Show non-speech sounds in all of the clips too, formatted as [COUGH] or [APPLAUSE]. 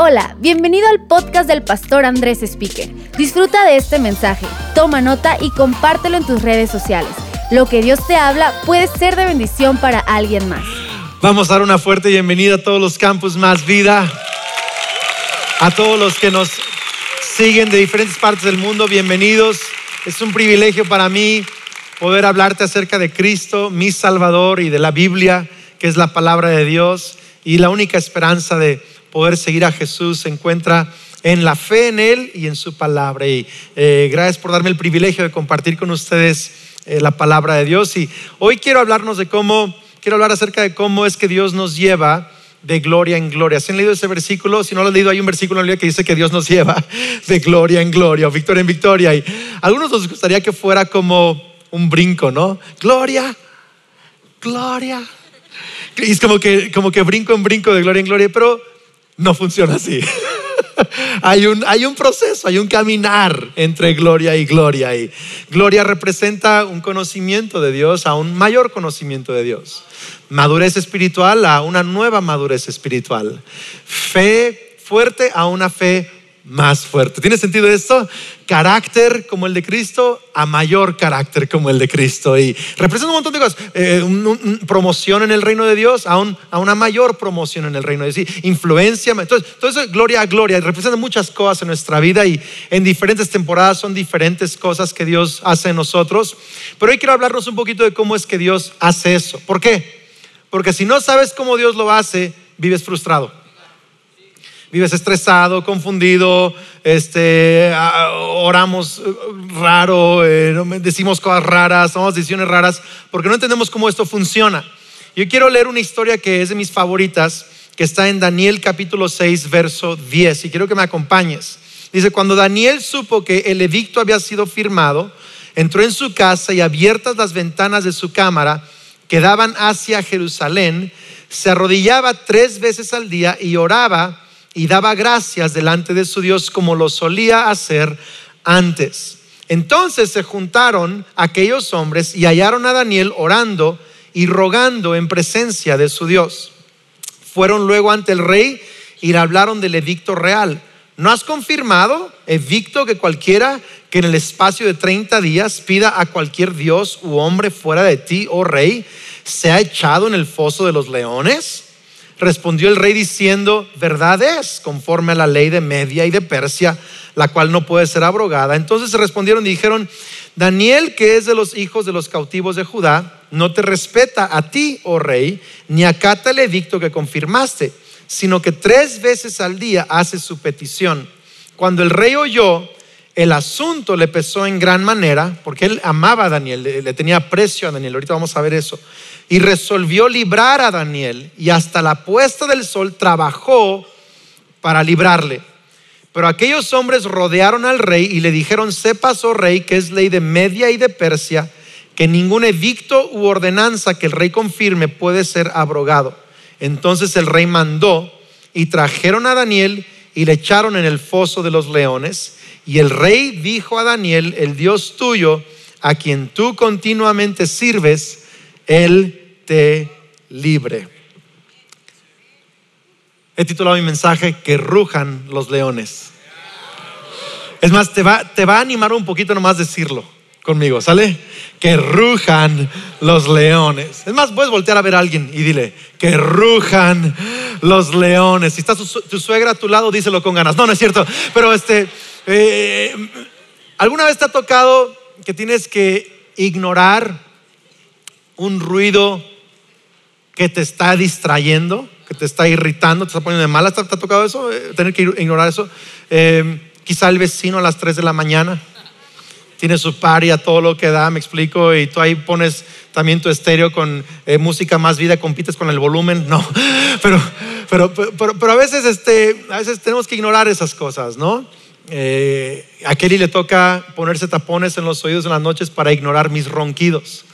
Hola, bienvenido al podcast del pastor Andrés Speaker. Disfruta de este mensaje, toma nota y compártelo en tus redes sociales. Lo que Dios te habla puede ser de bendición para alguien más. Vamos a dar una fuerte bienvenida a todos los campus Más Vida, a todos los que nos siguen de diferentes partes del mundo, bienvenidos. Es un privilegio para mí poder hablarte acerca de Cristo, mi Salvador, y de la Biblia, que es la palabra de Dios, y la única esperanza de poder seguir a Jesús se encuentra en la fe en Él y en su palabra. Y eh, gracias por darme el privilegio de compartir con ustedes eh, la palabra de Dios. Y hoy quiero hablarnos de cómo, quiero hablar acerca de cómo es que Dios nos lleva de gloria en gloria. ¿Se han leído ese versículo? Si no lo han leído, hay un versículo en la Biblia que dice que Dios nos lleva de gloria en gloria victoria en victoria. Y a algunos nos gustaría que fuera como un brinco, ¿no? Gloria, gloria. Y es como que, como que brinco en brinco de gloria en gloria, pero no funciona así. hay, un, hay un proceso, hay un caminar entre gloria y gloria. Y gloria representa un conocimiento de Dios a un mayor conocimiento de Dios. Madurez espiritual a una nueva madurez espiritual. Fe fuerte a una fe más fuerte. ¿Tiene sentido esto? Carácter como el de Cristo a mayor carácter como el de Cristo. Y representa un montón de cosas. Eh, promoción en el reino de Dios a, una mayor promoción en el reino de Dios. Influencia. Entonces, entonces, gloria a gloria. Representa muchas cosas en nuestra vida y en diferentes temporadas son diferentes cosas que Dios hace en nosotros. Pero hoy quiero hablarnos un poquito de cómo es que Dios hace eso. ¿Por qué? Porque si no sabes cómo Dios lo hace, vives frustrado vives estresado, confundido, este, oramos eh, raro, eh, decimos cosas raras, tomamos decisiones raras, porque no entendemos cómo esto funciona. Yo quiero leer una historia que es de mis favoritas, que está en Daniel capítulo 6, verso 10, y quiero que me acompañes. Dice, cuando Daniel supo que el edicto había sido firmado, entró en su casa y abiertas las ventanas de su cámara que daban hacia Jerusalén, se arrodillaba tres veces al día y oraba y daba gracias delante de su Dios como lo solía hacer antes. Entonces se juntaron aquellos hombres y hallaron a Daniel orando y rogando en presencia de su Dios. Fueron luego ante el rey y le hablaron del edicto real. ¿No has confirmado, edicto, que cualquiera que en el espacio de 30 días pida a cualquier dios u hombre fuera de ti, oh rey, sea echado en el foso de los leones? Respondió el rey diciendo, verdad es, conforme a la ley de Media y de Persia, la cual no puede ser abrogada. Entonces respondieron y dijeron, Daniel, que es de los hijos de los cautivos de Judá, no te respeta a ti, oh rey, ni acata el edicto que confirmaste, sino que tres veces al día hace su petición. Cuando el rey oyó, el asunto le pesó en gran manera, porque él amaba a Daniel, le, tenía precio a Daniel, ahorita vamos a ver eso y resolvió librar a Daniel y hasta la puesta del sol trabajó para librarle. Pero aquellos hombres rodearon al rey y le dijeron, sepas, oh rey, que es ley de Media y de Persia, que ningún edicto u ordenanza que el rey confirme puede ser abrogado. Entonces el rey mandó y trajeron a Daniel y le echaron en el foso de los leones. Y el rey dijo a Daniel, el Dios tuyo, a quien tú continuamente sirves, él te libre. He titulado mi mensaje Que rujan los leones. Es más, te va, te va a animar un poquito nomás decirlo conmigo, ¿sale? Que rujan los leones. Es más, puedes voltear a ver a alguien y dile, que rujan los leones. Si está tu, suegra a tu lado, díselo con ganas. No, no es cierto. Pero este, eh, ¿alguna vez te ha tocado que tienes que ignorar un ruido que te está distrayendo, que te está irritando, te está poniendo de mala. ¿Te, ha tocado eso? Eh, tener que ignorar eso. Eh, quizá el vecino a las 3 de la mañana tiene su party a todo lo que da, me explico, y tú ahí pones también tu estéreo con eh, música más vida, compites con el volumen. No, [LAUGHS] pero, pero, pero, a, veces este, a veces tenemos que ignorar esas cosas, ¿no? a Kelly le toca ponerse tapones en los oídos en las noches para ignorar mis ronquidos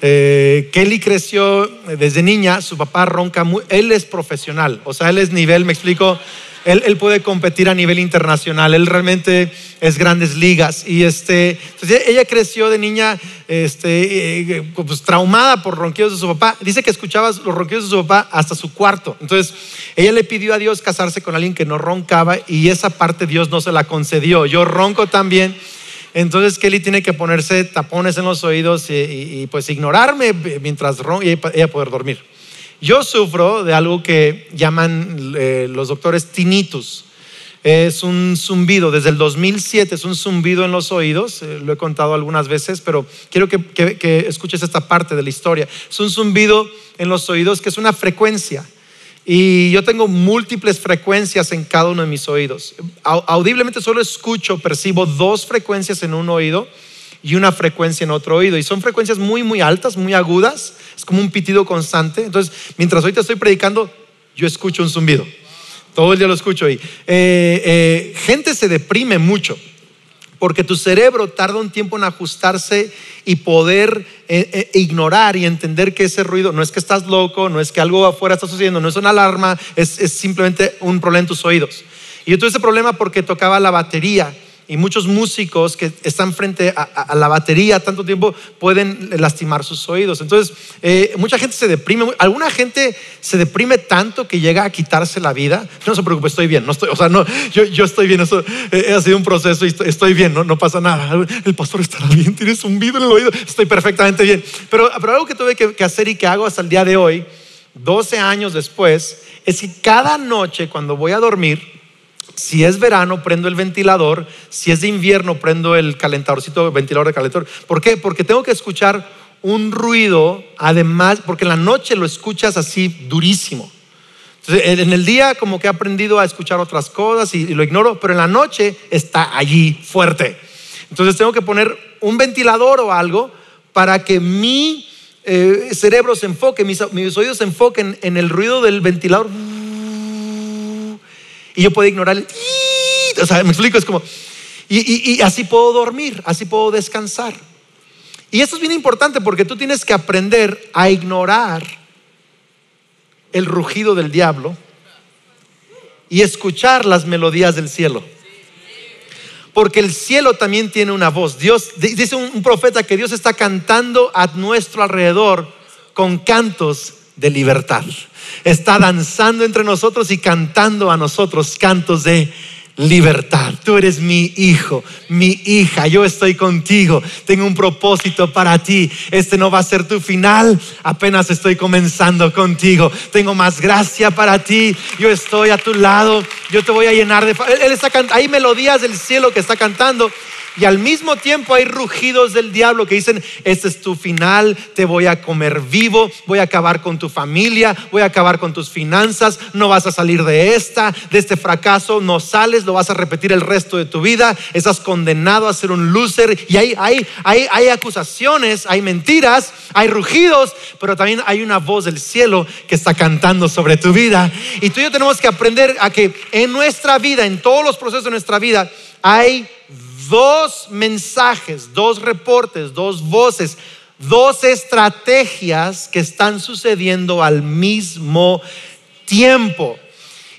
Eh, Kelly creció desde niña, su papá ronca, muy, él es profesional, o sea, él es nivel, me explico, él, puede competir a nivel internacional, él realmente es grandes ligas. Y este, ella creció de niña este, eh, pues, traumada por ronquidos de su papá. Dice que escuchaba los ronquidos de su papá hasta su cuarto. Entonces ella le pidió a Dios casarse con alguien que no roncaba y esa parte Dios no se la concedió. Yo ronco también. Entonces Kelly tiene que ponerse tapones en los oídos y, pues ignorarme mientras ronca y ella poder dormir. Yo sufro de algo que llaman eh, los doctores tinnitus. Es un zumbido, desde el 2007 es un zumbido en los oídos, eh, lo he contado algunas veces, pero quiero que, que, escuches esta parte de la historia. Es un zumbido en los oídos que es una frecuencia. Y yo tengo múltiples frecuencias en cada uno de mis oídos. Audiblemente solo escucho, percibo dos frecuencias en un oído y una frecuencia en otro oído. Y son frecuencias muy, muy altas, muy agudas. Es como un pitido constante. Entonces, mientras hoy te estoy predicando, yo escucho un zumbido. Todo el día lo escucho ahí. Eh, eh, gente se deprime mucho porque tu cerebro tarda un tiempo en ajustarse y poder eh, ignorar y entender que ese ruido no es que estás loco, no es que algo afuera está sucediendo, no es una alarma, es, es simplemente un problema en tus oídos. Y yo tuve ese problema porque tocaba la batería y muchos músicos que están frente a, la batería tanto tiempo pueden lastimar sus oídos. Entonces, eh, mucha gente se deprime, alguna gente se deprime tanto que llega a quitarse la vida. No se preocupe, estoy bien, estoy, o sea, no, yo, estoy bien, eso eh, ha sido un proceso y estoy, bien, no, pasa nada. El pastor estará bien, tienes un en el oído, estoy perfectamente bien. Pero, pero algo que tuve que, que hacer y que hago hasta el día de hoy, 12 años después, es que cada noche cuando voy a dormir, si es verano, prendo el ventilador. Si es de invierno, prendo el calentadorcito, ventilador de calentador. ¿Por qué? Porque tengo que escuchar un ruido, además, porque en la noche lo escuchas así durísimo. Entonces, en el día como que he aprendido a escuchar otras cosas y, lo ignoro, pero en la noche está allí fuerte. Entonces tengo que poner un ventilador o algo para que mi eh, cerebro se enfoque, mis, mis oídos se enfoquen en el ruido del ventilador y yo puedo ignorar el... O sea, me explico, es como... Y, así puedo dormir, así puedo descansar. Y esto es bien importante porque tú tienes que aprender a ignorar el rugido del diablo y escuchar las melodías del cielo. Porque el cielo también tiene una voz. Dios dice un profeta que Dios está cantando a nuestro alrededor con cantos de libertad. Está danzando entre nosotros y cantando a nosotros cantos de libertad. Tú eres mi hijo, mi hija, yo estoy contigo, tengo un propósito para ti. Este no va a ser tu final, apenas estoy comenzando contigo. Tengo más gracia para ti, yo estoy a tu lado, yo te voy a llenar de... Él está hay melodías del cielo que está cantando y al mismo tiempo hay rugidos del diablo que dicen, este es tu final, te voy a comer vivo, voy a acabar con tu familia, voy a acabar con tus finanzas, no vas a salir de esta, de este fracaso, no sales, lo vas a repetir el resto de tu vida, estás condenado a ser un loser. Y hay, hay, hay, hay acusaciones, hay mentiras, hay rugidos, pero también hay una voz del cielo que está cantando sobre tu vida. Y tú y yo tenemos que aprender a que en nuestra vida, en todos los procesos de nuestra vida, hay dos mensajes, dos reportes, dos voces, dos estrategias que están sucediendo al mismo tiempo.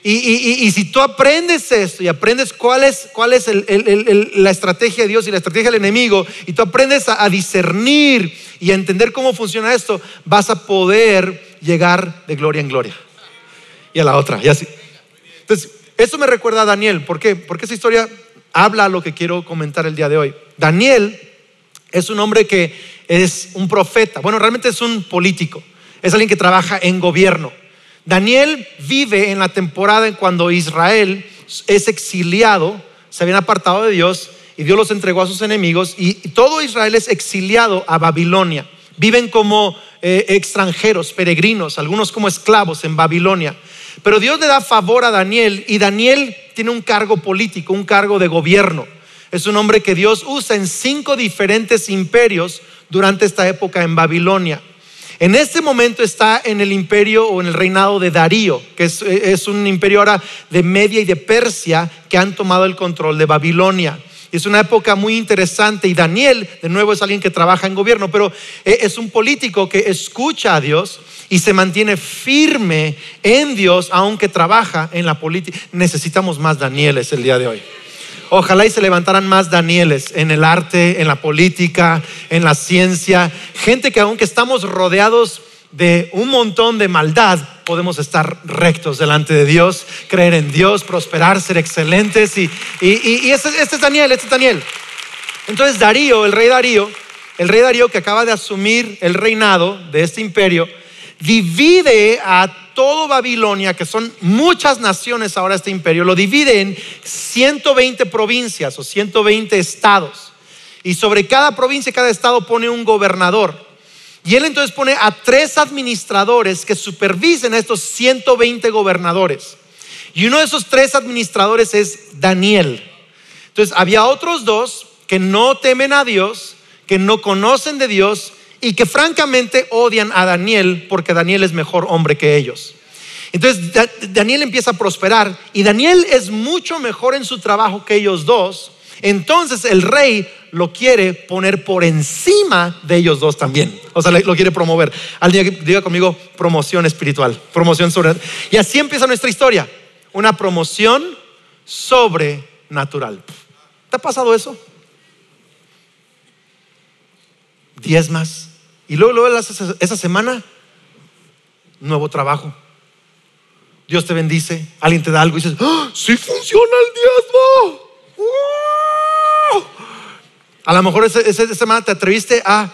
Y, si tú aprendes esto y aprendes cuál es, la estrategia de Dios y la estrategia del enemigo, y tú aprendes a, discernir y a entender cómo funciona esto, vas a poder llegar de gloria en gloria. Y a la otra, y así. Entonces, esto me recuerda a Daniel. ¿Por qué? Porque esa historia habla lo que quiero comentar el día de hoy. Daniel es un hombre que es un profeta, bueno, realmente es un político, es alguien que trabaja en gobierno. Daniel vive en la temporada en cuando Israel es exiliado, se habían apartado de Dios y Dios los entregó a sus enemigos y todo Israel es exiliado a Babilonia. Viven como eh, extranjeros, peregrinos, algunos como esclavos en Babilonia. Pero Dios le da favor a Daniel y Daniel tiene un cargo político, un cargo de gobierno. Es un hombre que Dios usa en cinco diferentes imperios durante esta época en Babilonia. En este momento está en el imperio o en el reinado de Darío, que es, un imperio ahora de Media y de Persia que han tomado el control de Babilonia. Es una época muy interesante y Daniel, de nuevo, es alguien que trabaja en gobierno, pero eh, es un político que escucha a Dios y se mantiene firme en Dios, aunque trabaja en la política. Necesitamos más Danieles el día de hoy. Ojalá y se levantaran más Danieles en el arte, en la política, en la ciencia. Gente que aunque estamos rodeados de un montón de maldad, podemos estar rectos delante de Dios, creer en Dios, prosperar, ser excelentes. Y, este, este, es Daniel, este es Daniel. Entonces Darío, el rey Darío, el rey Darío que acaba de asumir el reinado de este imperio, divide a todo Babilonia, que son muchas naciones ahora este imperio, lo divide en 120 provincias o 120 estados. Y sobre cada provincia, cada estado pone un gobernador. Y él entonces pone a tres administradores que supervisen a estos 120 gobernadores. Y uno de esos tres administradores es Daniel. Entonces había otros dos que no temen a Dios, que no conocen de Dios y que francamente odian a Daniel porque Daniel es mejor hombre que ellos. Entonces Daniel empieza a prosperar y Daniel es mucho mejor en su trabajo que ellos dos. Entonces el rey lo quiere poner por encima de ellos dos también. O sea, lo quiere promover. Al día que diga conmigo promoción espiritual, promoción sobre. Y así empieza nuestra historia. Una promoción sobrenatural. ¿Te ha pasado eso? Diez más. Y luego, luego esa semana, nuevo trabajo. Dios te bendice, alguien te da algo y dices, ¡Ah, sí funciona el diezmo. A lo mejor esa, semana te atreviste a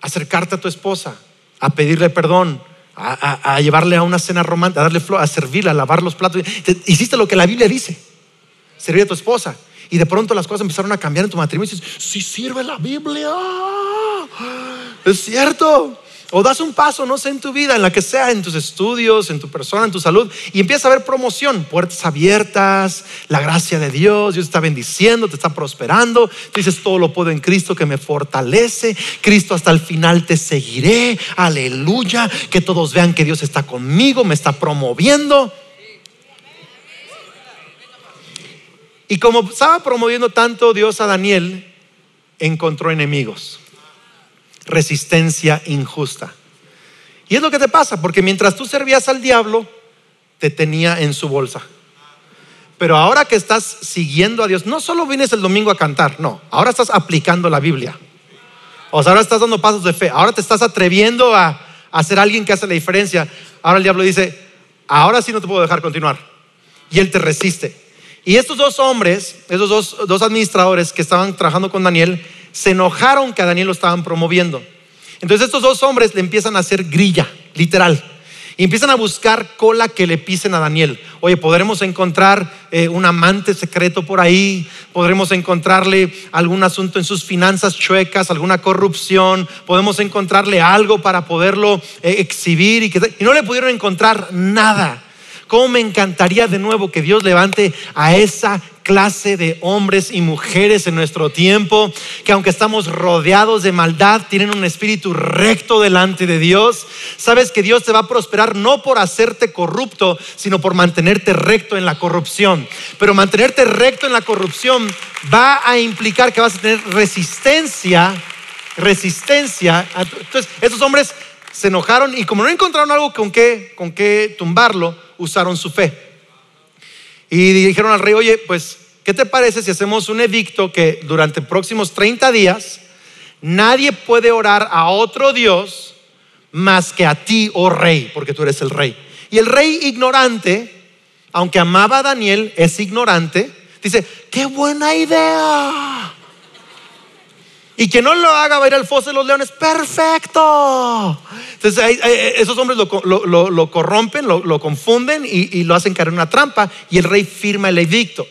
acercarte a tu esposa, a pedirle perdón, a, llevarle a una cena romántica, a darle flor, a servirla, a lavar los platos. hiciste lo que la Biblia dice, servir a tu esposa. Y de pronto las cosas empezaron a cambiar en tu matrimonio y dices, sí sirve la Biblia. Es cierto. O das un paso, no sé, en tu vida, en la que sea, en tus estudios, en tu persona, en tu salud, y empieza a haber promoción, puertas abiertas, la gracia de Dios, Dios está bendiciendo, te está prosperando. Tú dices, todo lo puedo en Cristo que me fortalece. Cristo hasta el final te seguiré. Aleluya. Que todos vean que Dios está conmigo, me está promoviendo. Y como estaba promoviendo tanto Dios a Daniel, encontró enemigos resistencia injusta. Y es lo que te pasa, porque mientras tú servías al diablo, te tenía en su bolsa. Pero ahora que estás siguiendo a Dios, no solo vienes el domingo a cantar, no, ahora estás aplicando la Biblia. O sea, ahora estás dando pasos de fe, ahora te estás atreviendo a, a ser alguien que hace la diferencia. Ahora el diablo dice, ahora sí no te puedo dejar continuar. Y él te resiste. Y estos dos hombres, esos dos, dos administradores que estaban trabajando con Daniel, se enojaron que a Daniel lo estaban promoviendo. Entonces estos dos hombres le empiezan a hacer grilla, literal. Y empiezan a buscar cola que le pisen a Daniel. Oye, podremos encontrar eh, un amante secreto por ahí, podremos encontrarle algún asunto en sus finanzas chuecas, alguna corrupción, podemos encontrarle algo para poderlo eh, exhibir y, que, y no le pudieron encontrar nada. ¿Cómo me encantaría de nuevo que Dios levante a esa clase de hombres y mujeres en nuestro tiempo, que aunque estamos rodeados de maldad, tienen un espíritu recto delante de Dios. Sabes que Dios te va a prosperar no por hacerte corrupto, sino por mantenerte recto en la corrupción. Pero mantenerte recto en la corrupción va a implicar que vas a tener resistencia, resistencia. Entonces, estos hombres se enojaron y como no encontraron algo con qué, con qué tumbarlo, usaron su fe. Y dijeron al rey, oye, pues, ¿qué te parece si hacemos un edicto que durante próximos 30 días nadie puede orar a otro Dios más que a ti, oh rey, porque tú eres el rey? Y el rey ignorante, aunque amaba a Daniel, es ignorante, dice, qué buena idea. Y que no lo haga va a ir al foso de los leones. Perfecto. Entonces esos hombres lo, corrompen, lo, confunden y, lo hacen caer en una trampa y el rey firma el edicto.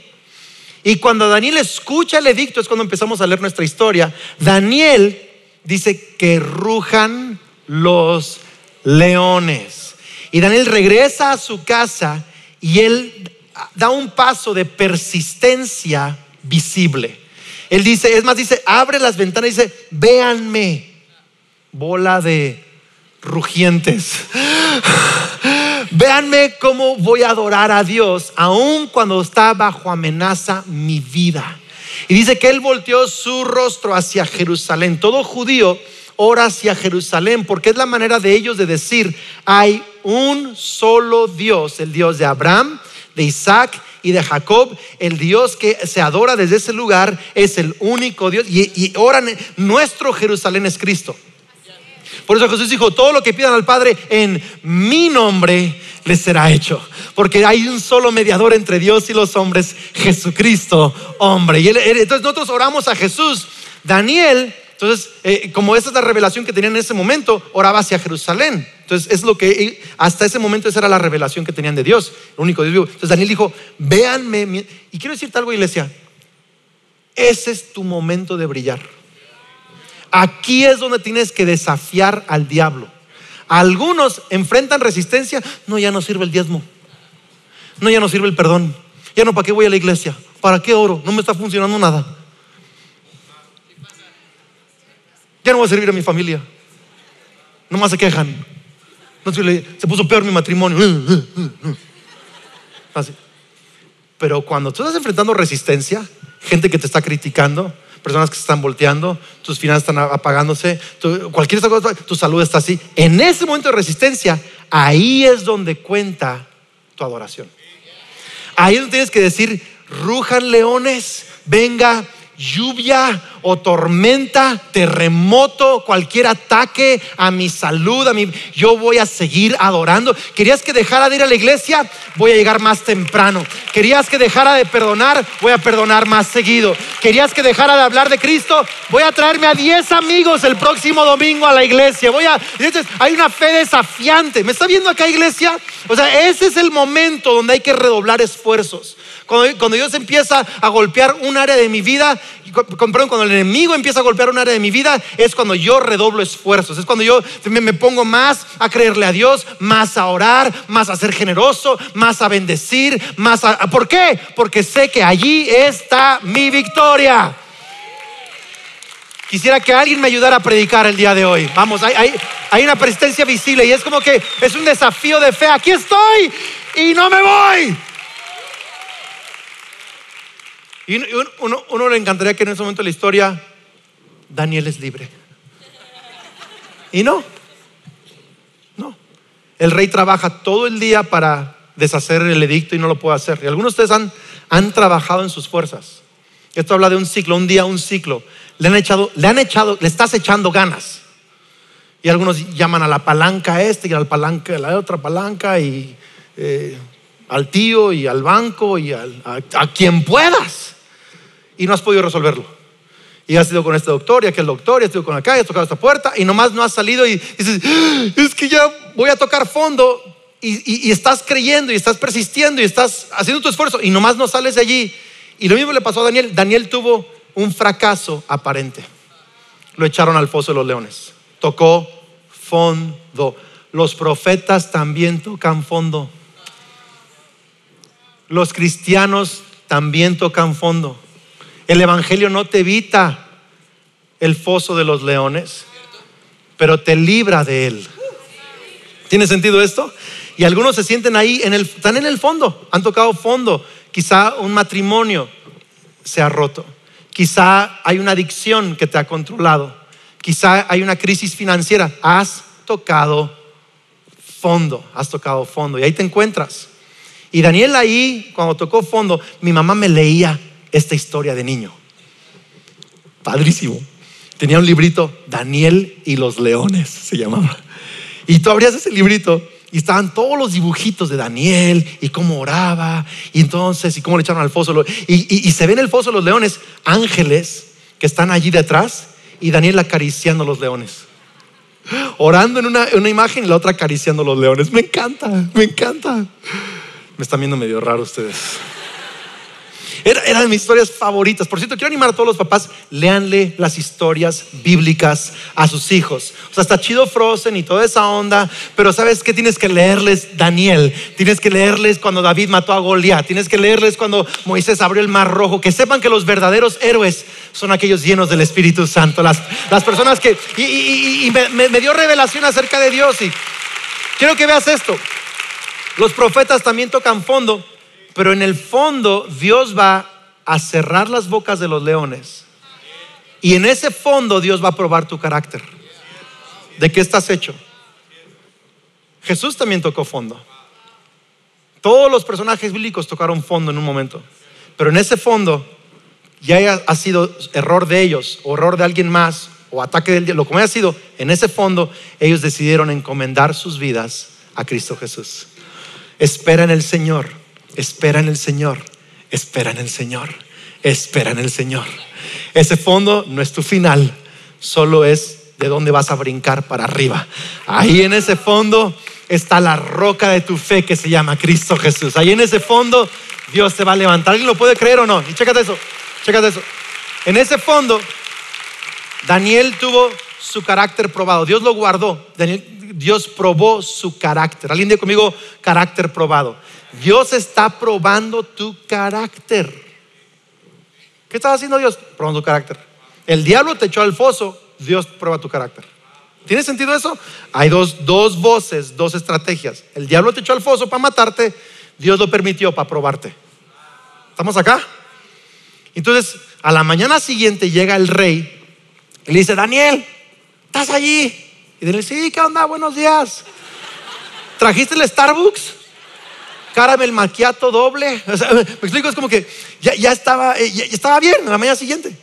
Y cuando Daniel escucha el edicto es cuando empezamos a leer nuestra historia. Daniel dice que rujan los leones. Y Daniel regresa a su casa y él da un paso de persistencia visible. Él dice, es más, dice, abre las ventanas y dice, véanme, bola de rugientes. Véanme cómo voy a adorar a Dios, aun cuando está bajo amenaza mi vida. Y dice que él volteó su rostro hacia Jerusalén. Todo judío ora hacia Jerusalén porque es la manera de ellos de decir, hay un solo Dios, el Dios de Abraham, de Isaac y de Jacob, el Dios que se adora desde ese lugar es el único Dios y, y oran, nuestro Jerusalén es Cristo. Por eso Jesús dijo, todo lo que pidan al Padre en mi nombre les será hecho. Porque hay un solo mediador entre Dios y los hombres, Jesucristo, hombre. Y entonces nosotros oramos a Jesús. Daniel, entonces, eh, como esa es la revelación que tenían en ese momento, oraba hacia Jerusalén. Entonces, es lo que hasta ese momento esa era la revelación que tenían de Dios, el único Dios vivo. Entonces, Daniel dijo, véanme. Y quiero decirte algo, iglesia. Ese es tu momento de brillar. Aquí es donde tienes que desafiar al diablo. Algunos enfrentan resistencia, no, ya no sirve el diezmo. No, ya no sirve el perdón. Ya no, ¿para qué voy a la iglesia? ¿Para qué oro? No me está funcionando nada. Ya no voy a servir a mi familia. Nomás se quejan. se puso peor mi matrimonio. Pero cuando tú estás enfrentando resistencia, gente que te está criticando, personas que se están volteando, tus finanzas están apagándose, cualquier cosa, tu salud está así. En ese momento de resistencia, ahí es donde cuenta tu adoración. Ahí es donde tienes que decir, rujan leones, venga lluvia o tormenta, terremoto, cualquier ataque a mi salud, a mi yo voy a seguir adorando. ¿Querías que dejara de ir a la iglesia? Voy a llegar más temprano. ¿Querías que dejara de perdonar? Voy a perdonar más seguido. ¿Querías que dejara de hablar de Cristo? Voy a traerme a 10 amigos el próximo domingo a la iglesia. Voy a hay una fe desafiante. ¿Me está viendo acá iglesia? O sea, ese es el momento donde hay que redoblar esfuerzos. Cuando, Dios empieza a golpear un área de mi vida, cuando el enemigo empieza a golpear un área de mi vida, es cuando yo redoblo esfuerzos. Es cuando yo me, pongo más a creerle a Dios, más a orar, más a ser generoso, más a bendecir, más a... ¿Por qué? Porque sé que allí está mi victoria. Quisiera que alguien me ayudara a predicar el día de hoy. Vamos, hay, hay, una presencia visible y es como que es un desafío de fe. Aquí estoy y no me voy. Y uno, le encantaría que en ese momento de la historia Daniel es libre. Y no, no. El rey trabaja todo el día para deshacer el edicto y no lo puede hacer. Y algunos de ustedes han, han trabajado en sus fuerzas. Esto habla de un ciclo, un día, un ciclo. Le han echado, le han echado, le estás echando ganas. Y algunos llaman a la palanca este y a la palanca, a la otra palanca y eh, al tío y al banco y a, a quien puedas y no has podido resolverlo. Y has ido con este doctor y aquel doctor y has ido con acá y has tocado esta puerta y nomás no has salido y dices, ah, es que ya voy a tocar fondo y, estás creyendo y estás persistiendo y estás haciendo tu esfuerzo y nomás no sales de allí. Y lo mismo le pasó a Daniel. Daniel tuvo un fracaso aparente. Lo echaron al foso de los leones. Tocó fondo. Los profetas también tocan fondo. Los cristianos también tocan fondo. El Evangelio no te evita el foso de los leones, pero te libra de él. ¿Tiene sentido esto? Y algunos se sienten ahí, en el, están en el fondo, han tocado fondo. Quizá un matrimonio se ha roto. Quizá hay una adicción que te ha controlado. Quizá hay una crisis financiera. Has tocado fondo, has tocado fondo. Y ahí te encuentras. Y Daniel ahí, cuando tocó fondo, mi mamá me leía esta historia de niño. Padrísimo. Tenía un librito, Daniel y los leones se llamaba. Y tú abrías ese librito y estaban todos los dibujitos de Daniel y cómo oraba y entonces y cómo le echaron al foso. Y, se ven en el foso los leones ángeles que están allí detrás y Daniel acariciando los leones. Orando en una, una imagen y la otra acariciando los leones. Me encanta, me encanta. Me están viendo medio raro ustedes. Era, de mis historias favoritas. Por cierto, quiero animar a todos los papás, léanle las historias bíblicas a sus hijos. O sea, está chido Frozen y toda esa onda, pero ¿sabes qué? Tienes que leerles Daniel, tienes que leerles cuando David mató a Goliat, tienes que leerles cuando Moisés abrió el mar rojo, que sepan que los verdaderos héroes son aquellos llenos del Espíritu Santo, las, las personas que... Y, me, me dio revelación acerca de Dios y quiero que veas esto. Los profetas también tocan fondo, pero en el fondo Dios va a cerrar las bocas de los leones. Y en ese fondo Dios va a probar tu carácter. ¿De qué estás hecho? Jesús también tocó fondo. Todos los personajes bíblicos tocaron fondo en un momento. Pero en ese fondo ya ha sido error de ellos, o error de alguien más, o ataque del diablo, lo que haya sido, en ese fondo ellos decidieron encomendar sus vidas a Cristo Jesús. Espera en el Señor, espera en el Señor, espera en el Señor, espera en el Señor. Ese fondo no es tu final, solo es de dónde vas a brincar para arriba. Ahí en ese fondo está la roca de tu fe que se llama Cristo Jesús. Ahí en ese fondo Dios te va a levantar. ¿Alguien lo puede creer o no? Y chécate eso, chécate eso. En ese fondo, Daniel tuvo su carácter probado. Dios lo guardó. Dios probó su carácter. Alguien dice conmigo carácter probado. Dios está probando tu carácter. ¿Qué estaba haciendo Dios? Probando tu carácter. El diablo te echó al foso, Dios prueba tu carácter. ¿Tiene sentido eso? Hay dos, dos voces, dos estrategias. El diablo te echó al foso para matarte, Dios lo permitió para probarte. ¿Estamos acá? Entonces, a la mañana siguiente llega el rey y le dice, Daniel, ¿estás allí? Y Daniel, sí, ¿qué onda? Buenos días. ¿Trajiste el Starbucks? Caramel macchiato doble. [LAUGHS] me explico, es como que ya, estaba, eh, ya, estaba bien a la mañana siguiente.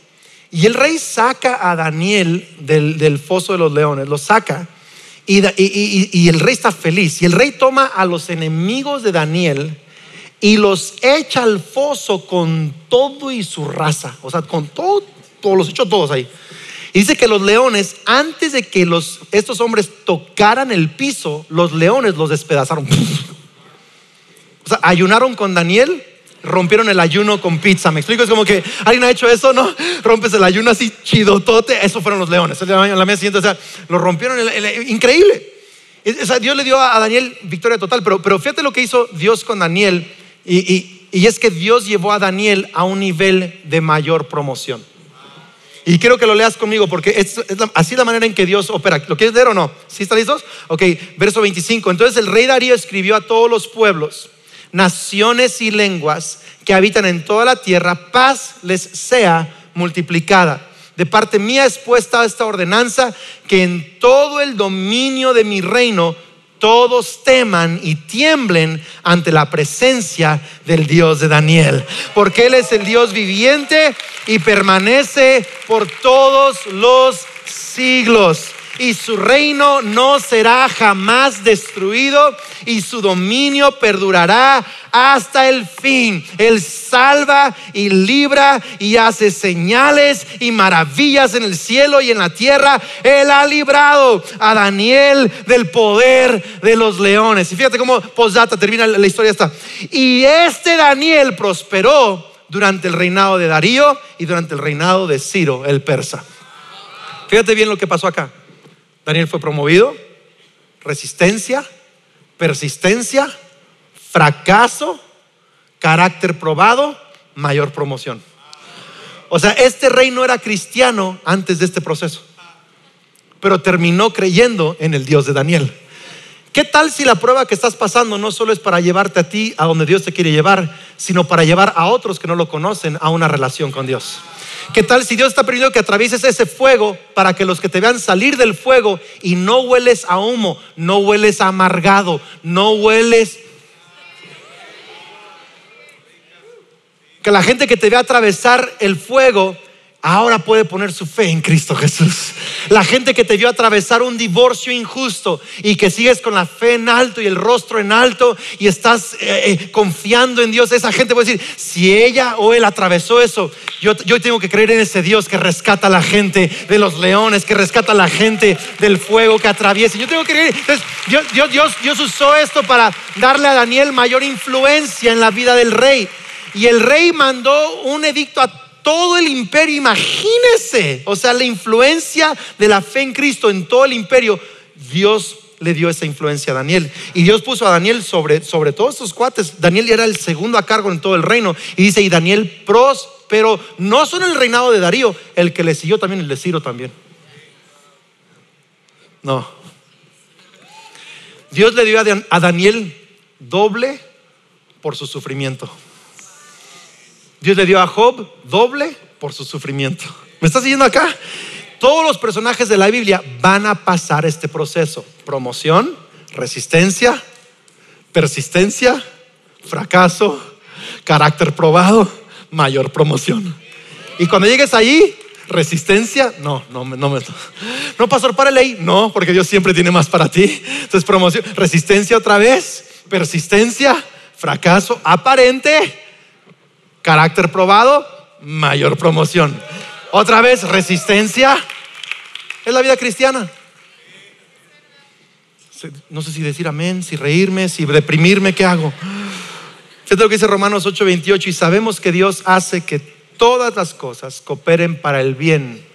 Y el rey saca a Daniel del, foso de los leones, lo saca y, y, el rey está feliz. Y el rey toma a los enemigos de Daniel y los echa al foso con todo y su raza. O sea, con todo, todos los echó todos ahí. Y dice que los leones, antes de que los, estos hombres tocaran el piso, los leones los despedazaron. [LAUGHS] O sea, ayunaron con Daniel rompieron el ayuno con pizza. ¿Me explico? Es como que alguien ha hecho eso, ¿no? Rompes el ayuno así chidotote. Eso fueron los leones. La mesa siguiente, o sea, lo rompieron. increíble. Dios le dio a Daniel victoria total. Pero, pero fíjate lo que hizo Dios con Daniel. Y, es que Dios llevó a Daniel a un nivel de mayor promoción. Y quiero que lo leas conmigo porque es, así la manera en que Dios opera. ¿Lo quieres leer o no? ¿Sí están listos? Ok, verso 25. Entonces el rey Darío escribió a todos los pueblos naciones y lenguas que habitan en toda la tierra, paz les sea multiplicada. De parte mía es puesta esta ordenanza que en todo el dominio de mi reino todos teman y tiemblen ante la presencia del Dios de Daniel, porque Él es el Dios viviente y permanece por todos los siglos y su reino no será jamás destruido y su dominio perdurará hasta el fin. Él salva y libra y hace señales y maravillas en el cielo y en la tierra. Él ha librado a Daniel del poder de los leones. Y fíjate cómo posdata termina la historia esta. Y este Daniel prosperó durante el reinado de Darío y durante el reinado de Ciro, el persa. Fíjate bien lo que pasó acá. Daniel fue promovido, resistencia, persistencia, fracaso, carácter probado, mayor promoción. O sea, este rey no era cristiano antes de este proceso, pero terminó creyendo en el Dios de Daniel. ¿Qué tal si la prueba que estás pasando no solo es para llevarte a ti a donde Dios te quiere llevar, sino para llevar a otros que no lo conocen a una relación con Dios? ¿Qué tal si Dios está permitiendo que atravieses ese fuego para que los que te vean salir del fuego y no hueles a humo, no hueles a amargado, no hueles... Que la gente que te vea atravesar el fuego ahora puede poner su fe en Cristo Jesús. La gente que te vio atravesar un divorcio injusto y que sigues con la fe en alto y el rostro en alto y estás eh, eh, confiando en Dios, esa gente puede decir, si ella o él atravesó eso, yo, yo tengo que creer en ese Dios que rescata a la gente de los leones, que rescata a la gente del fuego que atraviesa. Yo tengo que creer. Entonces, Dios, Dios, Dios, Dios usó esto para darle a Daniel mayor influencia en la vida del rey. Y el rey mandó un edicto a todo el imperio, imagínese, o sea, la influencia de la fe en Cristo en todo el imperio, Dios le dio esa influencia a Daniel. Y Dios puso a Daniel sobre, sobre todos estos cuates. Daniel era el segundo a cargo en todo el reino. Y dice, y Daniel prosperó, no solo el reinado de Darío, el que le siguió también, el de Ciro también. No. Dios le dio a Daniel doble por su sufrimiento. Dios le dio a Job doble por su sufrimiento. ¿Me estás siguiendo acá? Todos los personajes de la Biblia van a pasar este proceso. Promoción, resistencia, persistencia, fracaso, carácter probado, mayor promoción. Y cuando llegues allí, resistencia, no, no, no, no, no, pastor, para ley, no, porque Dios siempre tiene más para ti. Entonces, promoción, resistencia otra vez, persistencia, fracaso aparente, carácter probado, mayor promoción. Otra vez, resistencia, es la vida cristiana. No sé si decir amén, si reírme, si deprimirme, ¿qué hago? Fíjate lo que dice Romanos 8:28 y sabemos que Dios hace que todas las cosas cooperen para el bien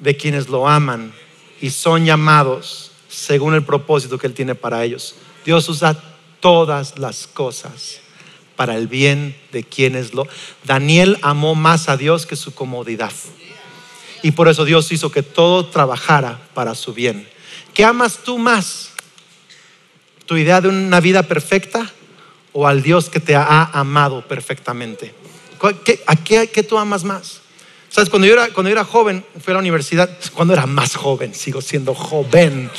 de quienes lo aman y son llamados según el propósito que Él tiene para ellos. Dios usa todas las cosas para el bien de quienes lo... Daniel amó más a Dios que su comodidad. Y por eso Dios hizo que todo trabajara para su bien. ¿Qué amas tú más? ¿Tu idea de una vida perfecta o al Dios que te ha amado perfectamente? ¿A qué, tú amas más? ¿Sabes? Cuando yo, era, cuando era joven, fui a la universidad, cuando era más joven, sigo siendo joven,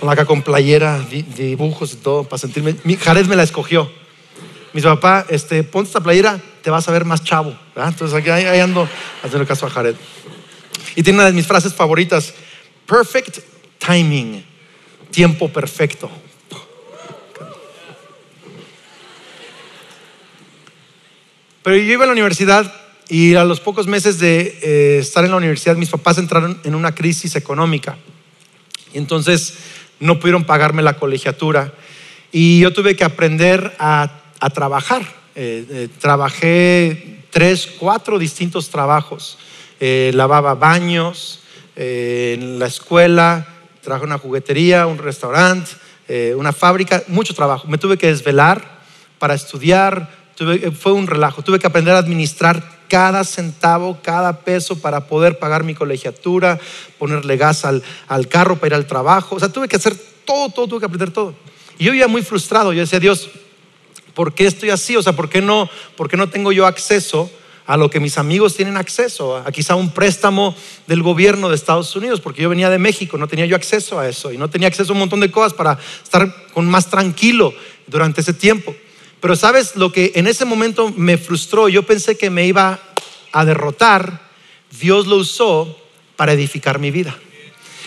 acá con playera, dibujos y todo, para sentirme. Jared me la escogió. Mi papá, este, ponte esta playera, te vas a ver más chavo. Entonces aquí ahí, ando haciendo caso a Jared. Y tiene una de mis frases favoritas: perfect timing, tiempo perfecto. Pero yo iba a la universidad y a los pocos meses de eh, estar en la universidad, mis papás entraron en una crisis económica. Y entonces no pudieron pagarme la colegiatura. Y yo tuve que aprender a, trabajar. Eh, eh, trabajé tres, cuatro distintos trabajos. lavaba baños en la escuela, trabajé en una juguetería, un restaurante, una fábrica, mucho trabajo. Me tuve que desvelar para estudiar, eh, fue un relajo. Tuve que aprender a administrar cada centavo, cada peso para poder pagar mi colegiatura, ponerle gas al, carro para ir al trabajo. O sea, tuve que hacer todo, todo, tuve que aprender todo. Y yo iba muy frustrado. Yo decía, Dios, ¿por qué estoy así? O sea, ¿por qué no, por qué no tengo yo acceso a lo que mis amigos tienen acceso? A quizá un préstamo del gobierno de Estados Unidos, porque yo venía de México, no tenía yo acceso a eso y no tenía acceso a un montón de cosas para estar con más tranquilo durante ese tiempo. Pero sabes lo que en ese momento me frustró, yo pensé que me iba a derrotar, Dios lo usó para edificar mi vida.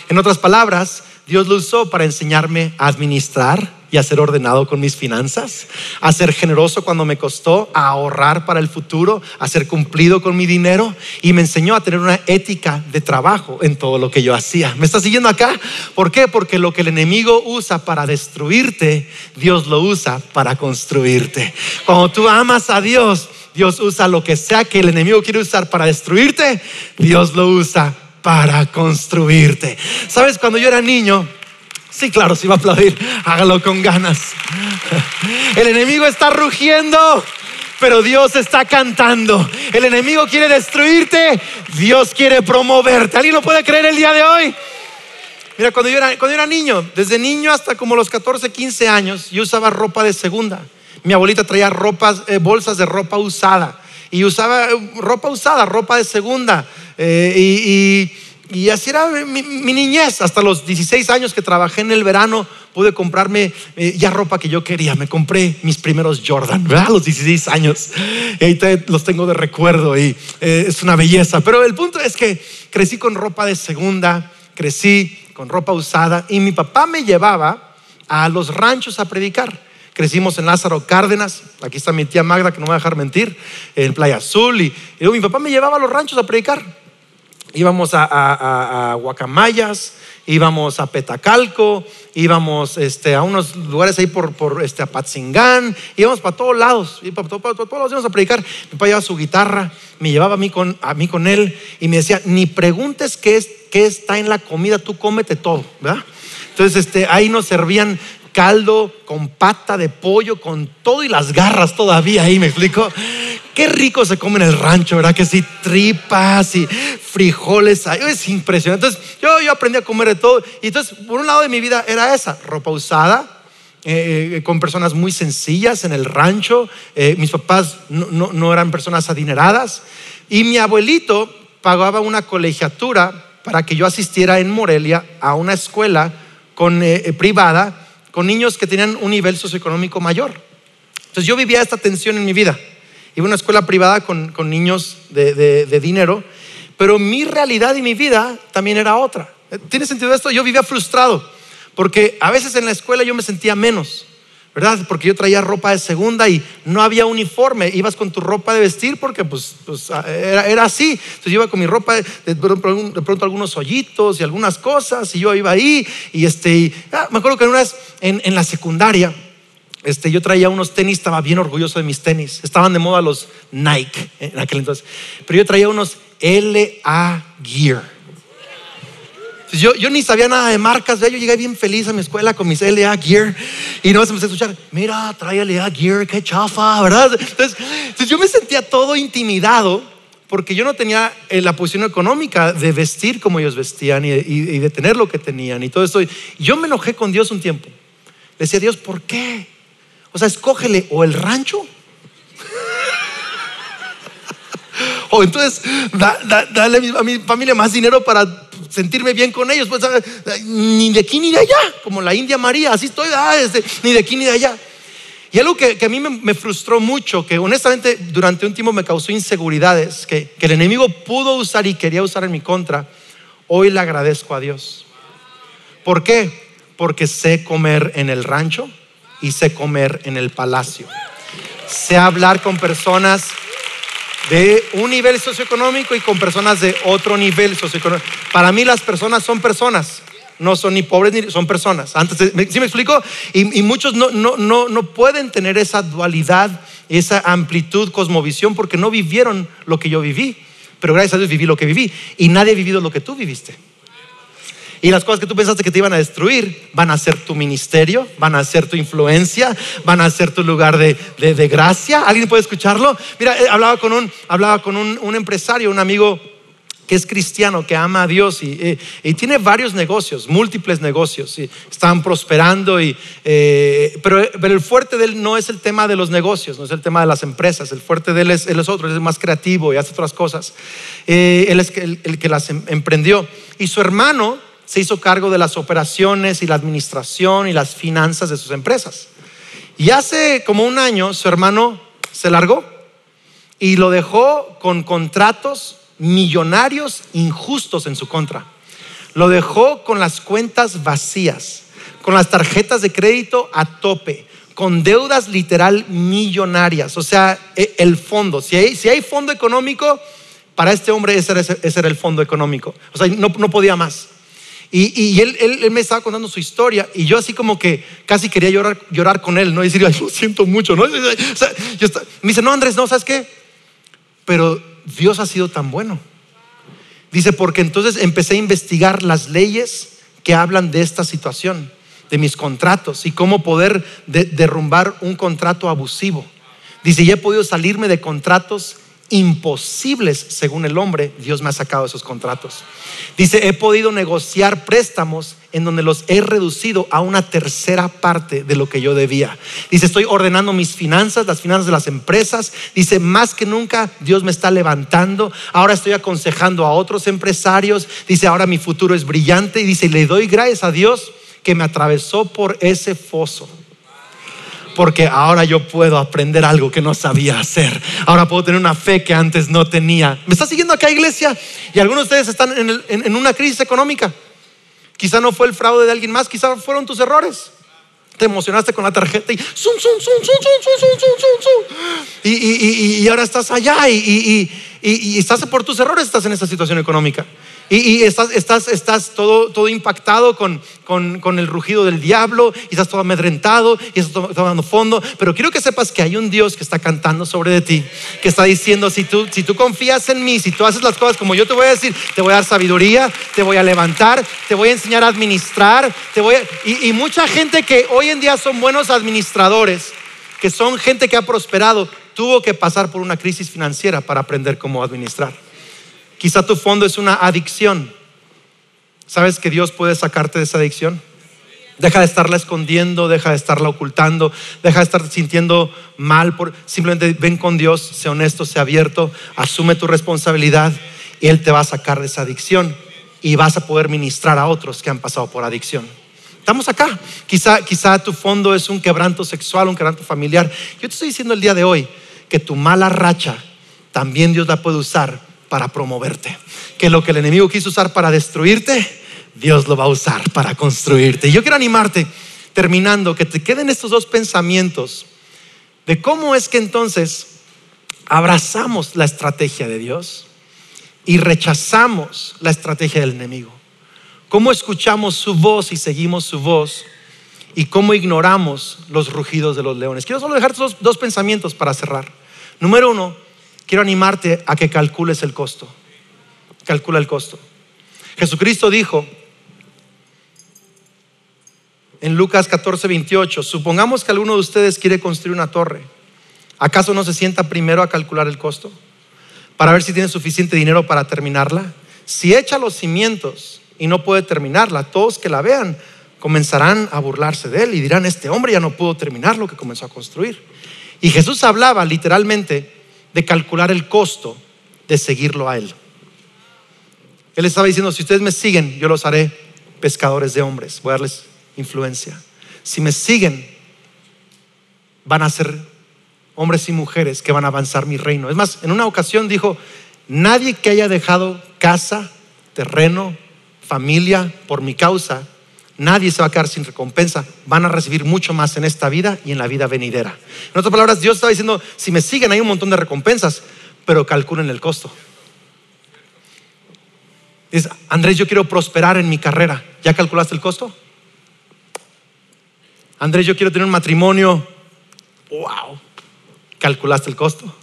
En otras palabras, Dios lo usó para enseñarme a administrar y a ser ordenado con mis finanzas, a ser generoso cuando me costó, a ahorrar para el futuro, a ser cumplido con mi dinero y me enseñó a tener una ética de trabajo en todo lo que yo hacía. ¿Me está siguiendo acá? ¿Por qué? Porque lo que el enemigo usa para destruirte, Dios lo usa para construirte. Cuando tú amas a Dios, Dios usa lo que sea que el enemigo quiere usar para destruirte, Dios lo usa para construirte. ¿Sabes? Cuando yo era niño, sí, claro, si va a aplaudir, hágalo con ganas. El enemigo está rugiendo, pero Dios está cantando. El enemigo quiere destruirte, Dios quiere promoverte. ¿Alguien lo puede creer el día de hoy? Mira, cuando yo era, cuando era niño, desde niño hasta como los 14, 15 años, yo usaba ropa de segunda. Mi abuelita traía eh, bolsas de ropa usada y usaba eh, ropa usada, ropa de segunda. Eh, y, así era mi, niñez. Hasta los 16 años que trabajé en el verano, pude comprarme eh, ya ropa que yo quería. Me compré mis primeros Jordan, ¿verdad? Los 16 años. Y ahí los tengo de recuerdo y es una belleza. Pero el punto es que crecí con ropa de segunda, crecí con ropa usada y mi papá me llevaba a los ranchos a predicar. Crecimos en Lázaro Cárdenas, aquí está mi tía Magda, que no me va a dejar mentir, en Playa Azul. Y, mi papá me llevaba a los ranchos a predicar. Íbamos a, Guacamayas, íbamos a Petacalco, íbamos este, a unos lugares ahí por, por este, Apatzingán, íbamos para todos lados, para, todos lados íbamos a predicar. Mi papá llevaba su guitarra, me llevaba a mí con, a mí con él y me decía, ni preguntes qué, es, qué está en la comida, tú cómete todo. Entonces, este, ahí nos servían caldo con pata de pollo, con todo y las garras todavía ahí, me explico. Qué rico se come en el rancho, ¿verdad? Que sí, tripas y frijoles. Es impresionante. Entonces, yo, yo aprendí a comer de todo. Y entonces, por un lado de mi vida era esa, ropa usada, eh, eh, con personas muy sencillas en el rancho. Eh, mis papás no, no eran personas adineradas. Y mi abuelito pagaba una colegiatura para que yo asistiera en Morelia a una escuela con, privada con niños que tenían un nivel socioeconómico mayor. Entonces yo vivía esta tensión en mi vida. Iba a una escuela privada con, con niños de, de, de dinero, pero mi realidad y mi vida también era otra. ¿Tiene sentido esto? Yo vivía frustrado porque a veces en la escuela yo me sentía menos, ¿verdad? Porque yo traía ropa de segunda y no había uniforme. Ibas con tu ropa de vestir porque pues, pues ah, era, así. Entonces yo iba con mi ropa de, pronto algunos hoyitos y algunas cosas y yo iba ahí y este, ah, me acuerdo que una vez en, en la secundaria, este, yo traía unos tenis, estaba bien orgulloso de mis tenis. Estaban de moda los Nike en aquel entonces. Pero yo traía unos LA Gear. Yo, yo ni sabía nada de marcas, yo llegué bien feliz a mi escuela con mis LA Gear y no se empecé a escuchar, mira, trae LA Gear, qué chafa, ¿verdad? Entonces, yo me sentía todo intimidado porque yo no tenía eh, la posición económica de vestir como ellos vestían y, y de tener lo que tenían y todo esto. Yo me enojé con Dios un tiempo. Le decía, Dios, ¿por qué? O sea, escógele o el rancho [LAUGHS] o entonces dale a mi familia más dinero para sentirme bien con ellos. Pues, ni de aquí ni de allá, como la India María, así estoy, ah, este, ni de aquí ni de allá. Y algo que, a mí me, frustró mucho, que honestamente durante un tiempo me causó inseguridades, que, que el enemigo pudo usar y quería usar en mi contra, hoy le agradezco a Dios. ¿Por qué? Porque sé comer en el rancho y sé comer en el palacio. Sé hablar con personas de un nivel socioeconómico y con personas de otro nivel socioeconómico. Para mí las personas son personas, no son ni pobres ni son personas. Antes, ¿sí me explico? Y, muchos no, no, no, no pueden tener esa dualidad, esa amplitud, cosmovisión, porque no vivieron lo que yo viví. Pero gracias a Dios viví lo que viví. Y nadie ha vivido lo que tú viviste. Y las cosas que tú pensaste que te iban a destruir van a ser tu ministerio, van a ser tu influencia, van a ser tu lugar de, gracia. ¿Alguien puede escucharlo? Mira, eh, hablaba con un, hablaba con un, empresario, un amigo que es cristiano, que ama a Dios y, eh, tiene varios negocios, múltiples negocios, y están prosperando. Y, eh, pero, el fuerte de él no es el tema de los negocios, no es el tema de las empresas, el fuerte de él es, él es otro, él es más creativo y hace otras cosas. él es el, el que las em, emprendió. Y su hermano se hizo cargo de las operaciones y la administración y las finanzas de sus empresas. Y hace como un año su hermano se largó y lo dejó con contratos millonarios injustos en su contra. Lo dejó con las cuentas vacías, con las tarjetas de crédito a tope, con deudas literal millonarias. O sea, e, el fondo, si hay, si hay fondo económico, para este hombre ese era, el fondo económico. O sea, no, no podía más. Y, él, me estaba contando su historia y yo así como que casi quería llorar, con él, ¿no? Decir, ay, lo siento mucho, ¿no? me dice, no, Andrés, no, ¿sabes qué? Pero Dios ha sido tan bueno. Dice, porque entonces empecé a investigar las leyes que hablan de esta situación, de mis contratos y cómo poder derrumbar un contrato abusivo. Dice, y he podido salirme de contratos imposibles según el hombre, Dios me ha sacado esos contratos. Dice, he podido negociar préstamos en donde los he reducido a una tercera parte de lo que yo debía. Dice, estoy ordenando mis finanzas, las finanzas de las empresas. Dice, más que nunca Dios me está levantando. Ahora estoy aconsejando a otros empresarios. Dice, ahora mi futuro es brillante. Y dice, le doy gracias a Dios que me atravesó por ese foso porque ahora yo puedo aprender algo que no sabía hacer. Ahora puedo tener una fe que antes no tenía. ¿Me está siguiendo acá, iglesia? Y algunos de ustedes están en, una crisis económica. Quizá no fue el fraude de alguien más, quizá fueron tus errores. Te emocionaste con la tarjeta y y, ahora estás allá y, y estás por tus errores, estás en esta situación económica. Y, estás, estás, estás todo, todo impactado con, con, con, el rugido del diablo y estás todo amedrentado y estás tomando fondo. Pero quiero que sepas que hay un Dios que está cantando sobre de ti, que está diciendo, si tú, si tú confías en mí, si tú haces las cosas como yo te voy a decir, te voy a dar sabiduría, te voy a levantar, te voy a enseñar a administrar. Te voy y, y mucha gente que hoy en día son buenos administradores, que son gente que ha prosperado, tuvo que pasar por una crisis financiera para aprender cómo administrar. Quizá tu fondo es una adicción. ¿Sabes que Dios puede sacarte de esa adicción? Deja de estarla escondiendo, deja de estarla ocultando, deja de estar sintiendo mal. Por, simplemente ven con Dios, sé honesto, sé abierto, asume tu responsabilidad y Él te va a sacar de esa adicción y vas a poder ministrar a otros que han pasado por adicción. Estamos acá. Quizá, quizá tu fondo es un quebranto sexual, un quebranto familiar. Yo te estoy diciendo el día de hoy que tu mala racha también Dios la puede usar para promoverte. Que lo que el enemigo quiso usar para destruirte, Dios lo va a usar para construirte. Y yo quiero animarte, terminando, que te queden estos dos pensamientos de cómo es que entonces abrazamos la estrategia de Dios y rechazamos la estrategia del enemigo. Cómo escuchamos su voz y seguimos su voz y cómo ignoramos los rugidos de los leones. Quiero solo dejar dos, dos pensamientos para cerrar. Número uno, quiero animarte a que calcules el costo. Calcula el costo. Jesucristo dijo, en Lucas 14, 28, supongamos que alguno de ustedes quiere construir una torre. ¿Acaso no se sienta primero a calcular el costo? Para ver si tiene suficiente dinero para terminarla. Si echa los cimientos y no puede terminarla, todos que la vean comenzarán a burlarse de él y dirán, este hombre ya no pudo terminar lo que comenzó a construir. Y Jesús hablaba literalmente de calcular el costo de seguirlo a él. Él estaba diciendo, si ustedes me siguen, yo los haré pescadores de hombres. Voy a darles influencia. Si me siguen, van a ser hombres y mujeres que van a avanzar mi reino. Es más, en una ocasión dijo, nadie que haya dejado casa, terreno, familia por mi causa, nadie se va a quedar sin recompensa. Van a recibir mucho más en esta vida y en la vida venidera. En otras palabras, Dios estaba diciendo, si me siguen hay un montón de recompensas, pero calculen el costo. Dice, Andrés, yo quiero prosperar en mi carrera. ¿Ya calculaste el costo? Andrés, yo quiero tener un matrimonio. Wow. ¿Calculaste el costo?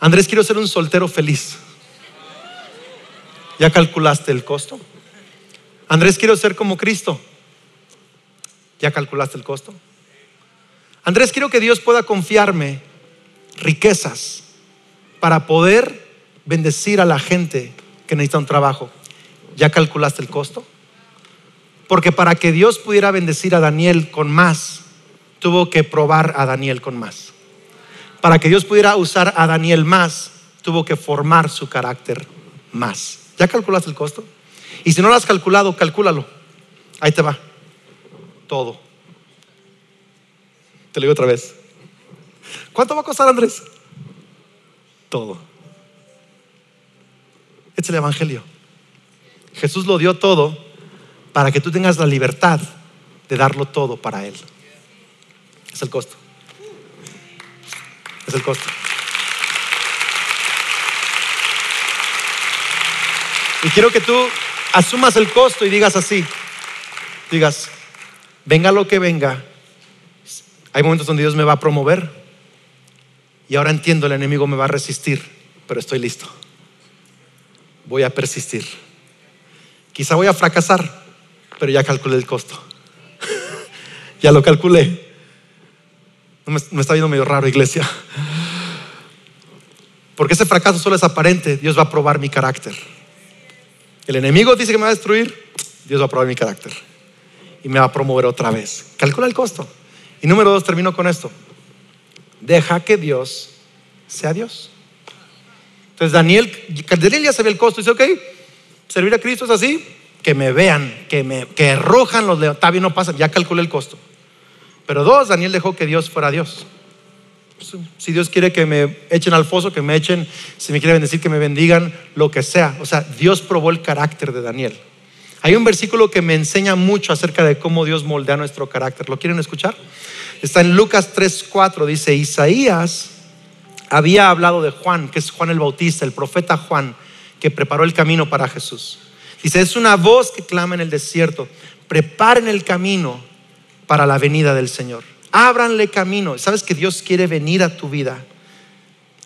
Andrés, quiero ser un soltero feliz. ¿Ya calculaste el costo? Andrés, quiero ser como Cristo. ¿Ya calculaste el costo? Andrés, quiero que Dios pueda confiarme riquezas para poder bendecir a la gente que necesita un trabajo. ¿Ya calculaste el costo? Porque para que Dios pudiera bendecir a Daniel con más, tuvo que probar a Daniel con más. Para que Dios pudiera usar a Daniel más, tuvo que formar su carácter más. ¿Ya calculaste el costo? Y si no lo has calculado, calcúlalo. Ahí te va. Todo. Te lo digo otra vez. ¿Cuánto va a costar, Andrés? Todo. Es el Evangelio. Jesús lo dio todo para que tú tengas la libertad de darlo todo para Él. Es el costo. Es el costo. Y quiero que tú asumas el costo y digas así. Digas, venga lo que venga. Hay momentos donde Dios me va a promover y ahora entiendo, el enemigo me va a resistir, pero estoy listo. Voy a persistir. Quizá voy a fracasar, pero ya calculé el costo. [LAUGHS] ya lo calculé. me, me está viendo medio raro, iglesia. Porque ese fracaso solo es aparente. Dios va a probar mi carácter. El enemigo dice que me va a destruir. Dios va a probar mi carácter. Y me va a promover otra vez. Calcula el costo. Y número dos, termino con esto. Deja que Dios sea Dios. Entonces Daniel, Daniel ya sabía el costo. Dice, ok, servir a Cristo es así que me vean, que me que rojan los leones. No pasa, ya calculé el costo. Pero dos, Daniel dejó que Dios fuera Dios. Si Dios quiere que me echen al foso, que me echen, si me quiere bendecir, que me bendigan, lo que sea. O sea, Dios probó el carácter de Daniel. Hay un versículo que me enseña mucho acerca de cómo Dios moldea nuestro carácter. ¿Lo quieren escuchar? Está en Lucas 3:4. Dice, Isaías había hablado de Juan, que es Juan el Bautista, el profeta Juan, que preparó el camino para Jesús. Dice, es una voz que clama en el desierto. Preparen el camino para la venida del Señor. Ábranle camino. ¿Sabes que Dios quiere venir a tu vida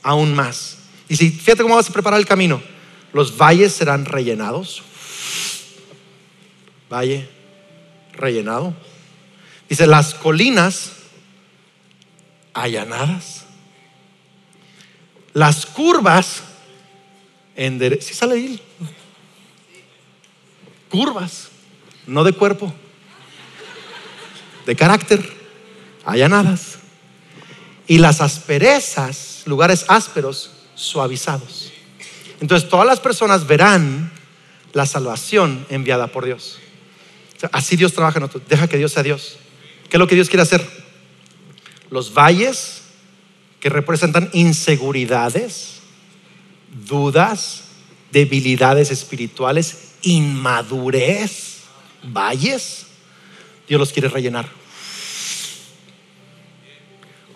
aún más? Dice, fíjate cómo vas a preparar el camino. Los valles serán rellenados. Valle rellenado. Dice, las colinas allanadas. Las curvas en Si sale ahí? curvas, no de cuerpo. de carácter, allanadas. Y las asperezas, lugares ásperos, suavizados. Entonces todas las personas verán la salvación enviada por Dios. así Dios trabaja en nosotros. Deja que Dios sea Dios. ¿Qué es lo que Dios quiere hacer? Los valles que representan inseguridades, dudas, debilidades espirituales, inmadurez, valles, Dios los quiere rellenar.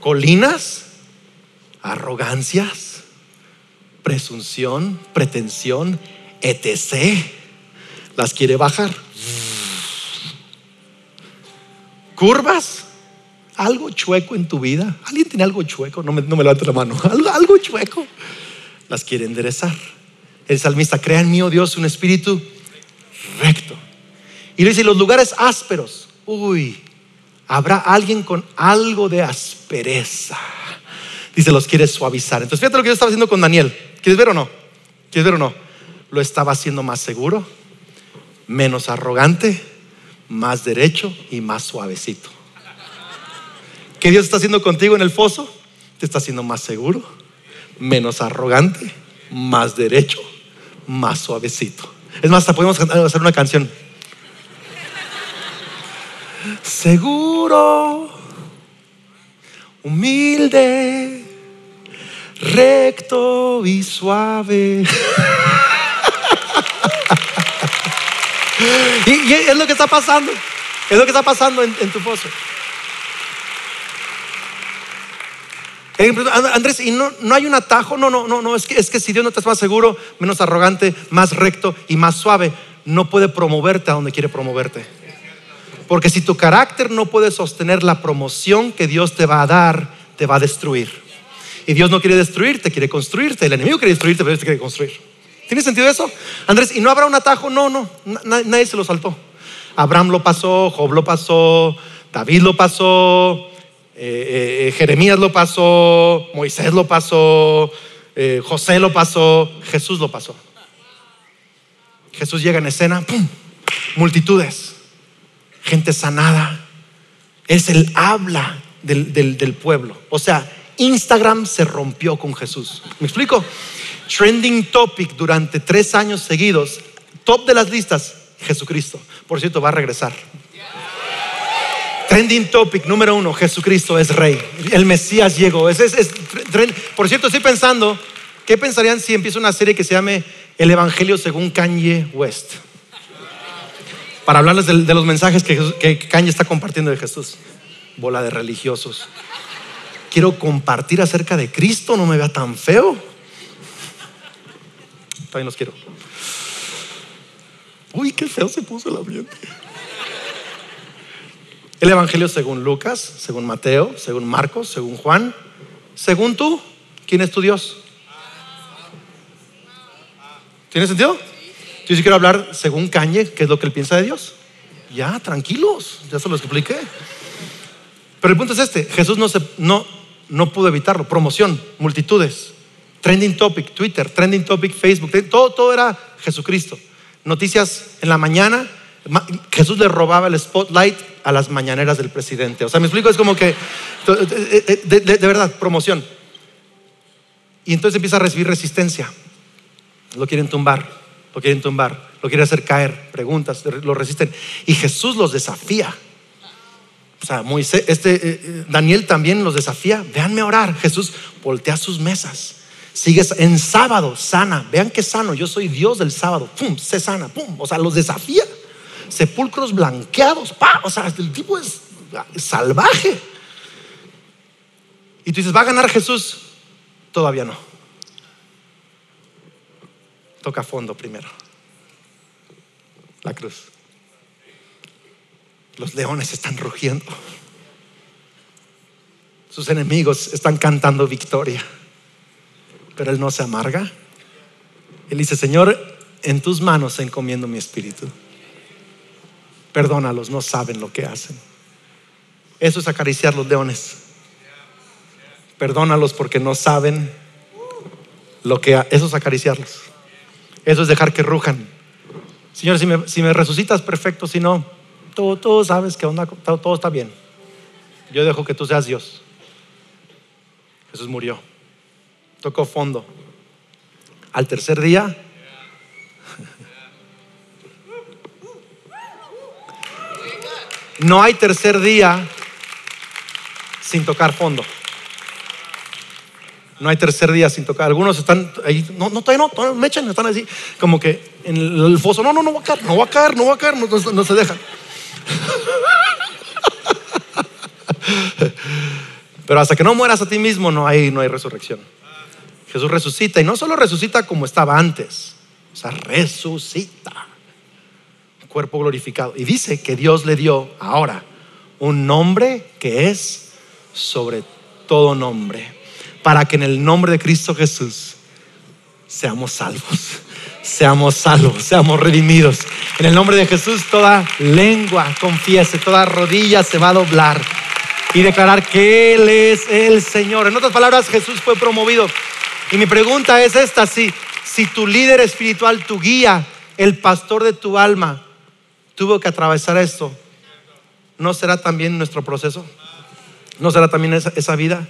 Colinas, arrogancias, presunción, pretensión, etc. Las quiere bajar. Curvas, algo chueco en tu vida. ¿Alguien tiene algo chueco? No me, no me la mano. [LAUGHS] Algo, algo chueco. Las quiere enderezar. El salmista, crea en mí, oh Dios, un espíritu recto. Y le dice, los lugares ásperos, uy, habrá alguien con algo de aspereza. Dice, los quiere suavizar. Entonces, fíjate lo que yo estaba haciendo con Daniel. ¿Quieres ver o no? ¿Quieres ver o no? Lo estaba haciendo más seguro, menos arrogante, más derecho y más suavecito. ¿Qué Dios está haciendo contigo en el foso? Te está haciendo más seguro, menos arrogante, más derecho, más suavecito. Es más, podemos hacer una canción. Seguro, humilde, recto y suave. [LAUGHS] y, es lo que está pasando. Es lo que está pasando en, tu pozo. Andrés, ¿y no, no, hay un atajo? No, no, no, no. Es que, es que si Dios no te es más seguro, menos arrogante, más recto y más suave, no puede promoverte a donde quiere promoverte. Porque si tu carácter no puede sostener la promoción que Dios te va a dar, te va a destruir. Y Dios no quiere destruirte, quiere construirte. El enemigo quiere destruirte, pero Dios te quiere construir. ¿Tiene sentido eso? Andrés, ¿y no habrá un atajo? No, no, nadie se lo saltó. Abraham lo pasó, Job lo pasó, David lo pasó, eh, eh, Jeremías lo pasó, Moisés lo pasó, eh, José lo pasó, Jesús lo pasó. Jesús llega en escena, ¡pum! multitudes, gente sanada. Es el habla del pueblo. O sea, Instagram se rompió con Jesús. ¿Me explico? Trending topic durante tres años seguidos, top de las listas, Jesucristo. Por cierto, va a regresar. Trending topic número uno, Jesucristo es rey. El Mesías llegó. por cierto, estoy pensando, ¿qué pensarían si empieza una serie que se llame El Evangelio según Kanye West? Para hablarles de, los mensajes que, que Kanye está compartiendo de Jesús. Bola de religiosos quiero compartir acerca de Cristo, no me vea tan feo. También los quiero. Uy, qué feo se puso el ambiente. El Evangelio según Lucas, según Mateo, según Marcos, según Juan, según tú, ¿quién es tu Dios? ¿Tiene sentido? Yo sí quiero hablar según Cañe, qué es lo que él piensa de Dios. Ya, tranquilos, ya se lo expliqué. Pero el punto es este, Jesús no, no, no pudo evitarlo. Promoción, multitudes, trending topic, Twitter, trending topic, Facebook, todo, todo era Jesucristo. Noticias en la mañana, Jesús le robaba el spotlight a las mañaneras del presidente. O sea, me explico, es como que, eh, eh, eh, de verdad, promoción. Y entonces empieza a recibir resistencia. Lo quieren tumbar, lo quieren tumbar, lo quieren hacer caer, preguntas, lo resisten. Y Jesús los desafía. O sea, Moisés, este, eh, eh, Daniel también los desafía. Véanme orar. Jesús voltea sus mesas. Sigues en sábado, sana. Vean que sano. Yo soy Dios del sábado. Pum, se sana. Pum. O sea, los desafía. Sepulcros blanqueados. Pa. O sea, el tipo es salvaje. Y tú dices, ¿va a ganar Jesús? Todavía no. Toca fondo primero. La cruz. Los leones están rugiendo. Sus enemigos están cantando victoria. Pero Él no se amarga. Él dice, Señor, en tus manos encomiendo mi espíritu. Perdónalos, no saben lo que hacen. Eso es acariciar los leones. Perdónalos porque no saben lo que... Eso es acariciarlos. Eso es dejar que rujan. Señor, si me, si me resucitas, perfecto. Si no, todo, todo sabes que onda, todo, está bien. yo dejo que tú seas Dios. Jesús murió, tocó fondo. Al tercer día, [LAUGHS] no hay tercer día sin tocar fondo. No hay tercer día sin tocar. Algunos están ahí, no, no, todavía no, todavía me echan, están así, como que en el, foso, no, no, no va a caer, no va a caer, no va a caer, no, se dejan. [LAUGHS] Pero hasta que no mueras a ti mismo no hay, no hay resurrección. Jesús resucita y no solo resucita como estaba antes, o sea, resucita. Cuerpo glorificado. Y dice que Dios le dio ahora un nombre que es sobre todo nombre, para que en el nombre de Cristo Jesús seamos salvos, seamos salvos, seamos redimidos. En el nombre de Jesús toda lengua confiese, toda rodilla se va a doblar y declarar que Él es el Señor. En otras palabras, Jesús fue promovido. Y mi pregunta es esta, si, si tu líder espiritual, tu guía, el pastor de tu alma, tuvo que atravesar esto, ¿no será también nuestro proceso? ¿No será también esa, esa vida?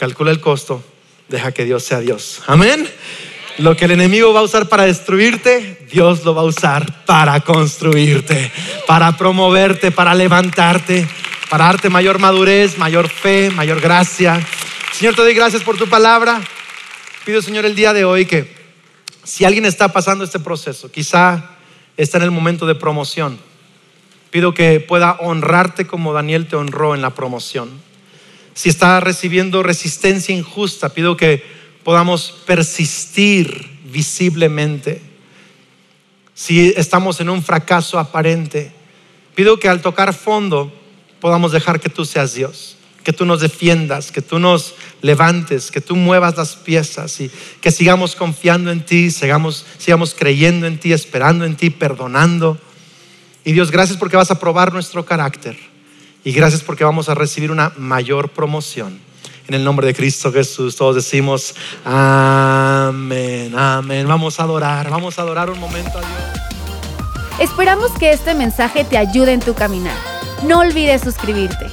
Calcula el costo, deja que Dios sea Dios. Amén. Lo que el enemigo va a usar para destruirte, Dios lo va a usar para construirte, para promoverte, para levantarte para darte mayor madurez, mayor fe, mayor gracia. Señor, te doy gracias por tu palabra. Pido, Señor, el día de hoy que si alguien está pasando este proceso, quizá está en el momento de promoción, pido que pueda honrarte como Daniel te honró en la promoción. Si está recibiendo resistencia injusta, pido que podamos persistir visiblemente. Si estamos en un fracaso aparente, pido que al tocar fondo podamos dejar que tú seas Dios, que tú nos defiendas, que tú nos levantes, que tú muevas las piezas y que sigamos confiando en ti, sigamos, sigamos creyendo en ti, esperando en ti, perdonando. Y Dios, gracias porque vas a probar nuestro carácter y gracias porque vamos a recibir una mayor promoción. En el nombre de Cristo Jesús, todos decimos amén, amén. Vamos a adorar, vamos a adorar un momento a Dios. Esperamos que este mensaje te ayude en tu caminar no olvides suscribirte.